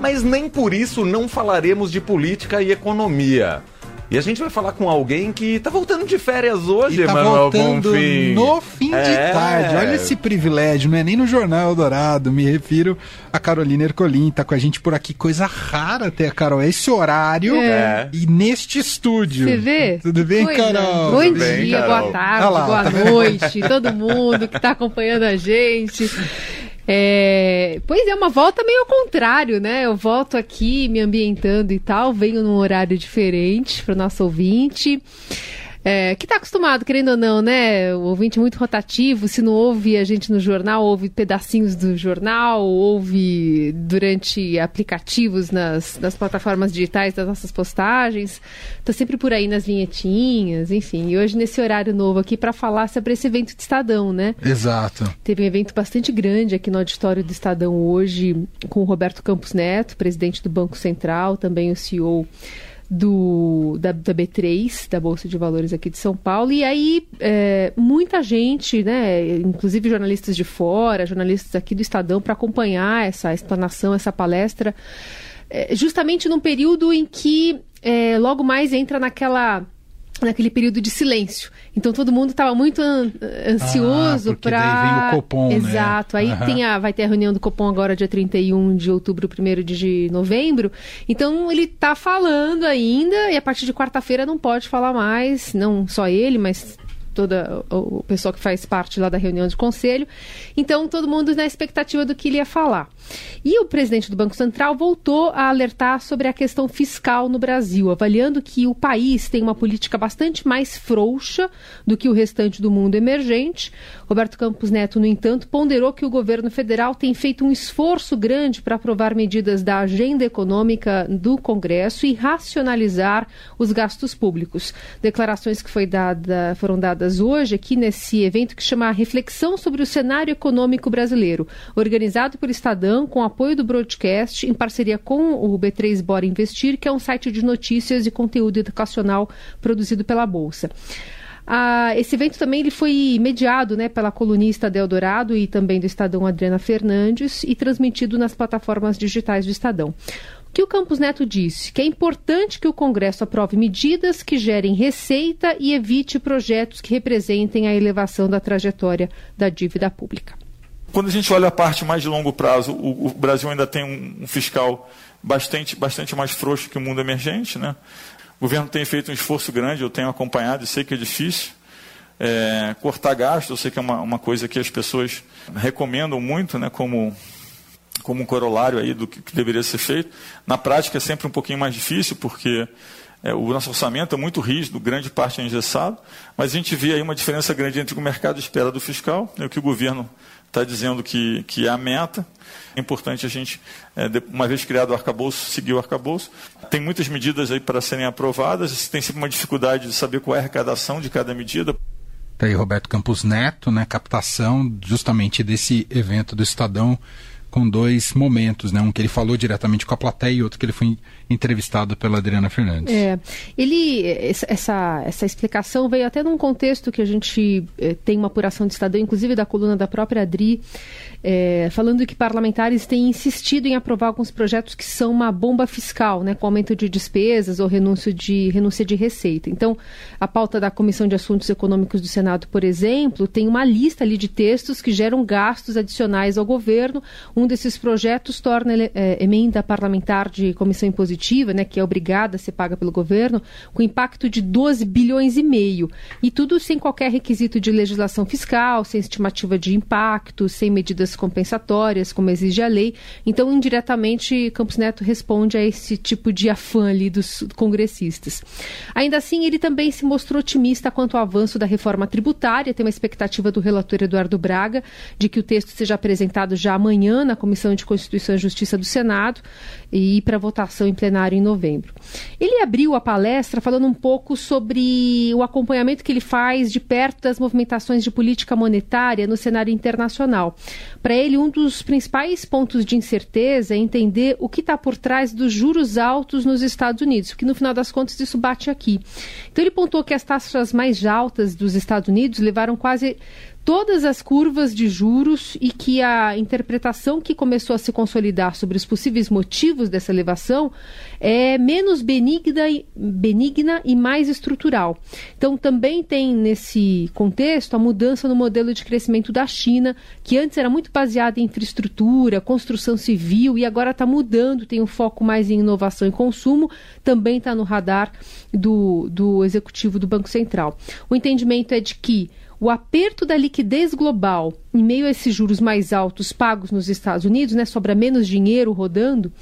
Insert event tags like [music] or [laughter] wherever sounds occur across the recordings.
mas nem por isso não falaremos de política e economia. E a gente vai falar com alguém que tá voltando de férias hoje, e tá voltando Bonfim. no fim É. de tarde. Olha esse privilégio, não é nem no Jornal Eldorado. Me refiro a Carolina Ercolim, tá com a gente por aqui. Coisa rara ter a Carol. É esse horário É. e neste estúdio. Você vê? Tudo bem, Coisa. Carol? Bom Tudo bem, dia, Carol? boa tarde, lá, boa tá noite, todo mundo que está acompanhando a gente. É, pois é, uma volta meio ao contrário, né? Eu volto aqui me ambientando e tal, venho num horário diferente para o nosso ouvinte. É, que está acostumado, querendo ou não, né? O ouvinte muito rotativo, se não ouve a gente no jornal, ouve pedacinhos do jornal, ouve durante aplicativos nas, nas plataformas digitais das nossas postagens. Tô sempre por aí nas vinhetinhas, enfim. E hoje nesse horário novo aqui para falar sobre esse evento de Estadão, né? Exato. Teve um evento bastante grande aqui no auditório do Estadão hoje, com o Roberto Campos Neto, presidente do Banco Central, também o CEO do, da, da B3, da Bolsa de Valores aqui de São Paulo. E aí, é, muita gente, né, inclusive jornalistas de fora, jornalistas aqui do Estadão, para acompanhar essa explanação, essa palestra, é, justamente num período em que é, logo mais entra naquela naquele período de silêncio. Então todo mundo estava muito an- ansioso Ah, porque para daí vem o Copom, né? Exato. Aí Aham. tem a, vai ter a reunião do Copom agora dia 31 de outubro, 1 de novembro. Então ele está falando ainda e a partir de quarta-feira não pode falar mais, não só ele, mas toda o pessoal que faz parte lá da reunião de conselho. Então todo mundo na expectativa do que ele ia falar. E o presidente do Banco Central voltou a alertar sobre a questão fiscal no Brasil, avaliando que o país tem uma política bastante mais frouxa do que o restante do mundo emergente. Roberto Campos Neto, no entanto, ponderou que o governo federal tem feito um esforço grande para aprovar medidas da agenda econômica do Congresso e racionalizar os gastos públicos. Declarações que dada, foram dadas hoje aqui nesse evento que chama Reflexão sobre o Cenário Econômico Brasileiro, organizado por Estadão com apoio do Broadcast, em parceria com o B3 Bora Investir, que é um site de notícias e conteúdo educacional produzido pela Bolsa. Ah, esse evento também ele foi mediado né, pela colunista Del Dourado e também do Estadão Adriana Fernandes e transmitido nas plataformas digitais do Estadão. Que o Campos Neto disse? Que é importante que o Congresso aprove medidas que gerem receita e evite projetos que representem a elevação da trajetória da dívida pública. Quando a gente olha a parte mais de longo prazo, o, o Brasil ainda tem um, um fiscal bastante, bastante mais frouxo que o mundo emergente. Né? O governo tem feito um esforço grande, eu tenho acompanhado e sei que é difícil. É, cortar gasto, eu sei que é uma, uma coisa que as pessoas recomendam muito, né, como, como um corolário aí do que, que deveria ser feito. Na prática é sempre um pouquinho mais difícil, porque é, o nosso orçamento é muito rígido, grande parte é engessado, mas a gente vê aí uma diferença grande entre o que o mercado espera do fiscal e o que o governo está dizendo que, que é a meta. É importante a gente, é, uma vez criado o arcabouço, seguir o arcabouço. Tem muitas medidas aí para serem aprovadas, tem sempre uma dificuldade de saber qual é a arrecadação de cada medida. Tá aí Roberto Campos Neto, né? Captação justamente desse evento do Estadão com dois momentos, né? Um que ele falou diretamente com a plateia e outro que ele foi entrevistado pela Adriana Fernandes. É, ele essa, essa, explicação veio até num contexto que a gente eh, tem uma apuração de Estadão, inclusive da coluna da própria Adri, eh, falando que parlamentares têm insistido em aprovar alguns projetos que são uma bomba fiscal, né, com aumento de despesas ou renúncia de, renúncia de receita. Então, a pauta da Comissão de Assuntos Econômicos do Senado, por exemplo, tem uma lista ali de textos que geram gastos adicionais ao governo. Um desses projetos torna eh, emenda parlamentar de comissão impositiva, né, que é obrigada a ser paga pelo governo, com impacto de 12 bilhões e meio. E tudo sem qualquer requisito de legislação fiscal, sem estimativa de impacto, sem medidas compensatórias, como exige a lei. Então, indiretamente, Campos Neto responde a esse tipo de afã ali dos congressistas. Ainda assim, ele também se mostrou otimista quanto ao avanço da reforma tributária. Tem uma expectativa do relator Eduardo Braga de que o texto seja apresentado já amanhã na Comissão de Constituição e Justiça do Senado e para votação em plenário em novembro. Ele abriu a palestra falando um pouco sobre o acompanhamento que ele faz de perto das movimentações de política monetária no cenário internacional. Para ele, um dos principais pontos de incerteza é entender o que está por trás dos juros altos nos Estados Unidos, que no final das contas isso bate aqui. Então ele pontuou que as taxas mais altas dos Estados Unidos levaram quase todas as curvas de juros e que a interpretação que começou a se consolidar sobre os possíveis motivos dessa elevação é menos benigna e, benigna e mais estrutural. Então, também tem nesse contexto a mudança no modelo de crescimento da China, que antes era muito baseada em infraestrutura, construção civil e agora está mudando, tem um foco mais em inovação e consumo, também está no radar do, do executivo do Banco Central. O entendimento é de que o aperto da liquidez global, em meio a esses juros mais altos pagos nos Estados Unidos, né, sobra menos dinheiro rodando,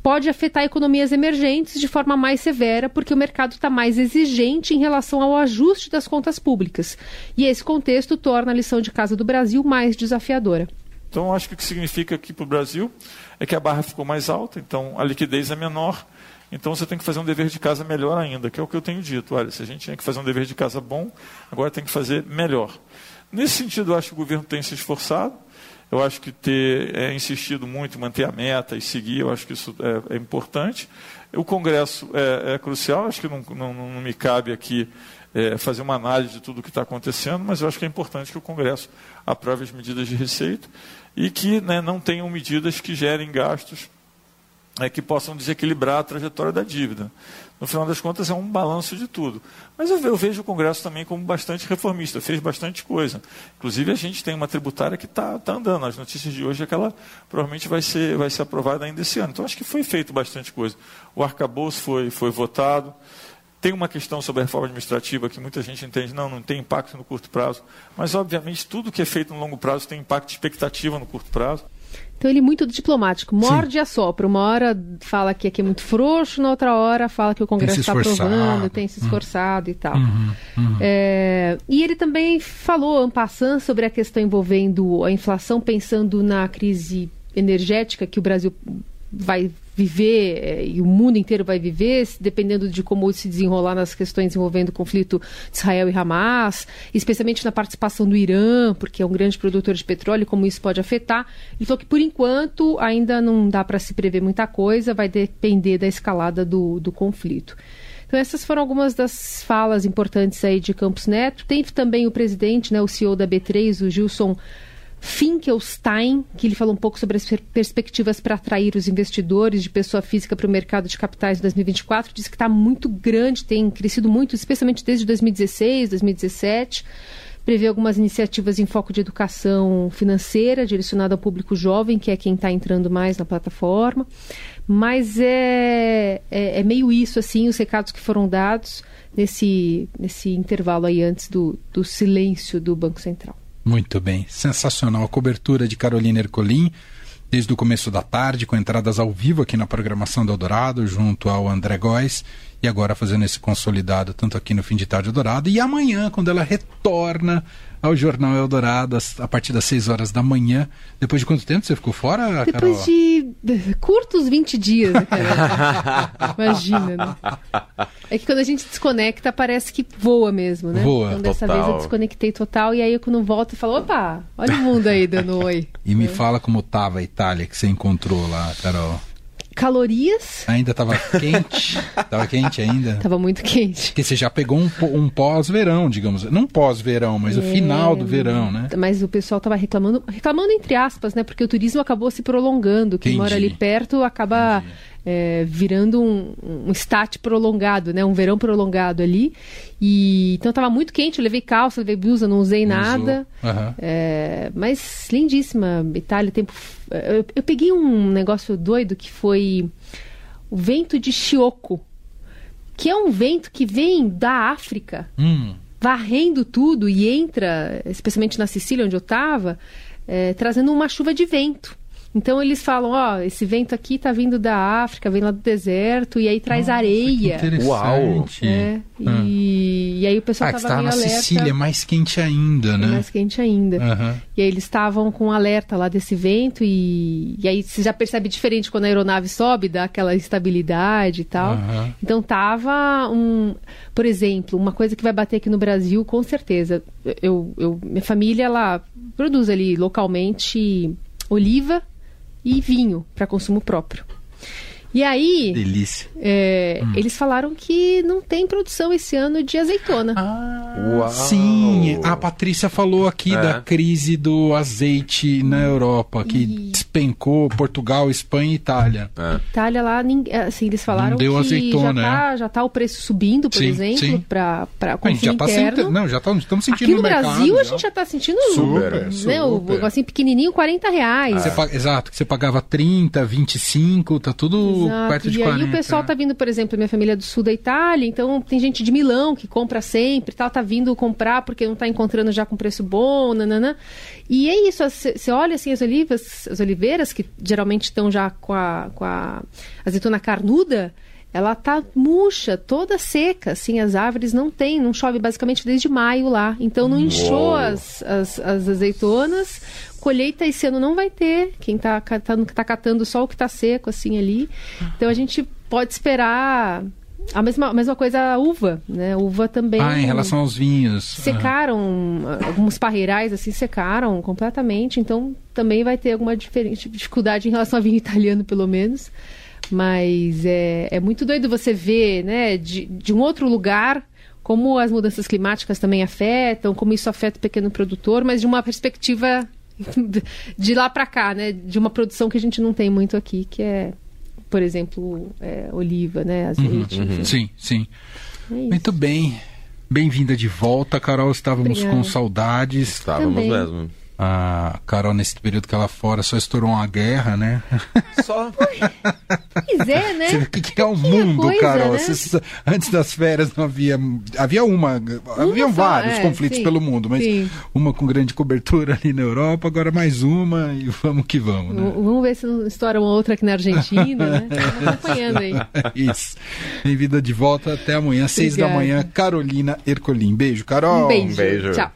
pode afetar economias emergentes de forma mais severa, porque o mercado está mais exigente em relação ao ajuste das contas públicas. E esse contexto torna a lição de casa do Brasil mais desafiadora. Então, acho que o que significa aqui para o Brasil é que a barra ficou mais alta, então a liquidez é menor então você tem que fazer um dever de casa melhor ainda, que é o que eu tenho dito. Olha, se a gente tinha que fazer um dever de casa bom, agora tem que fazer melhor. Nesse sentido, eu acho que o governo tem se esforçado. Eu acho que ter é, insistido muito em manter a meta e seguir, eu acho que isso é, é importante. O Congresso é, é crucial, acho que não, não, não me cabe aqui é, fazer uma análise de tudo o que está acontecendo, mas eu acho que é importante que o Congresso aprove as medidas de receita e que né, não tenham medidas que gerem gastos é, que possam desequilibrar a trajetória da dívida. No final das contas, é um balanço de tudo. Mas eu, vejo o Congresso também como bastante reformista, fez bastante coisa. Inclusive, a gente tem uma tributária que está tá andando. As notícias de hoje é que ela provavelmente vai ser, vai ser aprovada ainda esse ano. Então, acho que foi feito bastante coisa. O arcabouço foi, foi votado. Tem uma questão sobre a reforma administrativa que muita gente entende, não, não tem impacto no curto prazo. Mas, obviamente, tudo que é feito no longo prazo tem impacto de expectativa no curto prazo. Então ele é muito diplomático, morde Sim. e assopra. Uma hora fala que aqui é muito frouxo, na outra hora fala que o Congresso está aprovando, tem se esforçado uhum. e tal. Uhum, uhum. É, e ele também falou, Ampassan, sobre a questão envolvendo a inflação, pensando na crise energética que o Brasil vai viver é, e o mundo inteiro vai viver, dependendo de como se desenrolar nas questões envolvendo o conflito de Israel e Hamas, especialmente na participação do Irã, porque é um grande produtor de petróleo, como isso pode afetar. Falou que, por enquanto, ainda não dá para se prever muita coisa, vai depender da escalada do, do conflito. Então essas foram algumas das falas importantes aí de Campos Neto. Tem também o presidente, né, o CEO da B3, o Gilson Finkelstein, que ele falou um pouco sobre as perspectivas para atrair os investidores de pessoa física para o mercado de capitais em 2024. Disse que está muito grande, tem crescido muito, especialmente desde 2016, 2017. Prevê algumas iniciativas em foco de educação financeira, direcionada ao público jovem, que é quem está entrando mais na plataforma. Mas é, é, é, meio isso, assim, os recados que foram dados nesse, nesse intervalo aí antes do, do silêncio do Banco Central. Muito bem, sensacional. A cobertura de Carolina Ercolim desde o começo da tarde, com entradas ao vivo aqui na programação do Eldorado, junto ao André Góes, e agora fazendo esse consolidado tanto aqui no Fim de Tarde Eldorado, e amanhã, quando ela retorna ao Jornal Eldorado a partir das 6 horas da manhã. Depois de quanto tempo você ficou fora, Depois Carol? de curtos 20 dias, né, [laughs] Imagina, né? É que quando a gente desconecta, parece que voa mesmo, né? Voa, Então dessa total. vez eu desconectei total e aí eu quando volto eu falo, opa, olha o mundo aí dando [laughs] oi. E me é. fala como tava a Itália que você encontrou lá, Carol calorias. Ainda estava quente? [laughs] Estava quente ainda? Estava muito quente. Porque você já pegou um, um pós-verão, digamos. Não pós-verão, mas é, o final do verão, né? Mas o pessoal estava reclamando, reclamando entre aspas, né? Porque o turismo acabou se prolongando. Quem Entendi. mora ali perto acaba é, virando um, um estate prolongado, né? Um verão prolongado ali. E então estava muito quente, eu levei calça, levei blusa, não usei nada. Uhum. É, mas lindíssima, Itália, tempo. Eu, eu, peguei um negócio doido que foi o vento de Chioco, que é um vento que vem da África, hum. varrendo tudo e entra, especialmente na Sicília onde eu estava, é, trazendo uma chuva de vento. Então eles falam, ó, esse vento aqui tá vindo da África, vem lá do deserto, e aí traz Nossa, areia. Uau! É, ah. e, e, aí o pessoal ah, tava meio na alerta. Sicília é mais quente ainda, né? É mais quente ainda. Uhum. E aí eles estavam com alerta lá desse vento, e, e aí você já percebe diferente quando a aeronave sobe, dá aquela estabilidade e tal. Uhum. Então tava um... Por exemplo, uma coisa que vai bater aqui no Brasil, com certeza. Eu, eu, minha família, ela produz ali localmente oliva e vinho para consumo próprio. E aí, delícia. É, hum. eles falaram que não tem produção esse ano de azeitona. Ah, Uau. Sim, a Patrícia falou aqui É. da crise do azeite na Europa, que Ih. despencou Portugal, Espanha e Itália. É. Itália lá, nin- assim, eles falaram Não deu que azeitona, já, tá, já tá o preço subindo, por Sim, exemplo, sim. para A consumo já tá interno. sentindo, não, já tá- estamos sentindo Aqui no no mercado, Brasil a já. gente já tá sentindo Super, né, o super. negocinho pequenininho, 40 reais. Você Exato, que você pagava 30, 25, tá tudo Exato. perto de e 40. aí o pessoal tá vindo, por exemplo, minha família é do sul da Itália, então tem gente de Milão que compra sempre, tal, tá vindo comprar porque não tá encontrando já com preço bom, nananã. E é isso, você olha assim as olivas, as oliveiras que geralmente estão já com a, com a azeitona carnuda, ela tá murcha, toda seca, assim, as árvores não tem, não chove basicamente desde maio lá. Então não inchou as, as, as azeitonas, colheita esse ano não vai ter. Quem tá, catando, tá catando só o que tá seco, assim, ali. Então a gente pode esperar a mesma, a mesma coisa a uva, né? Uva também. Ah, em relação aos vinhos. Secaram, alguns parreirais assim secaram completamente, então também vai ter alguma diferente, dificuldade em relação ao vinho italiano, pelo menos. Mas é, é muito doido você ver, né, de, de um outro lugar, como as mudanças climáticas também afetam, como isso afeta o pequeno produtor, mas de uma perspectiva [laughs] de lá para cá, né, de uma produção que a gente não tem muito aqui, que é, por exemplo, é, oliva, né, azeite. enfim. Ah, Sim, sim. É. Muito bem. Bem-vinda de volta, Carol. Estávamos Obrigada. com saudades. Estávamos Também. mesmo. A Carol, nesse período que ela fora, só estourou uma guerra, né? [laughs] Só. Pois é, né? [laughs] Você o que, que é o mundo, coisa, Carol? né? Você- antes das férias não havia. Havia uma. Haviam só, vários é, conflitos sim, pelo mundo, mas sim. uma com grande cobertura ali na Europa, agora mais uma e vamos que vamos, né? V- Vamos ver se não estoura uma outra aqui na Argentina, né? [laughs] Tô acompanhando aí. Isso. Bem-vinda de volta. Até amanhã, seis da manhã. Carolina Ercolim. Beijo, Carol. Um beijo. beijo. Tchau.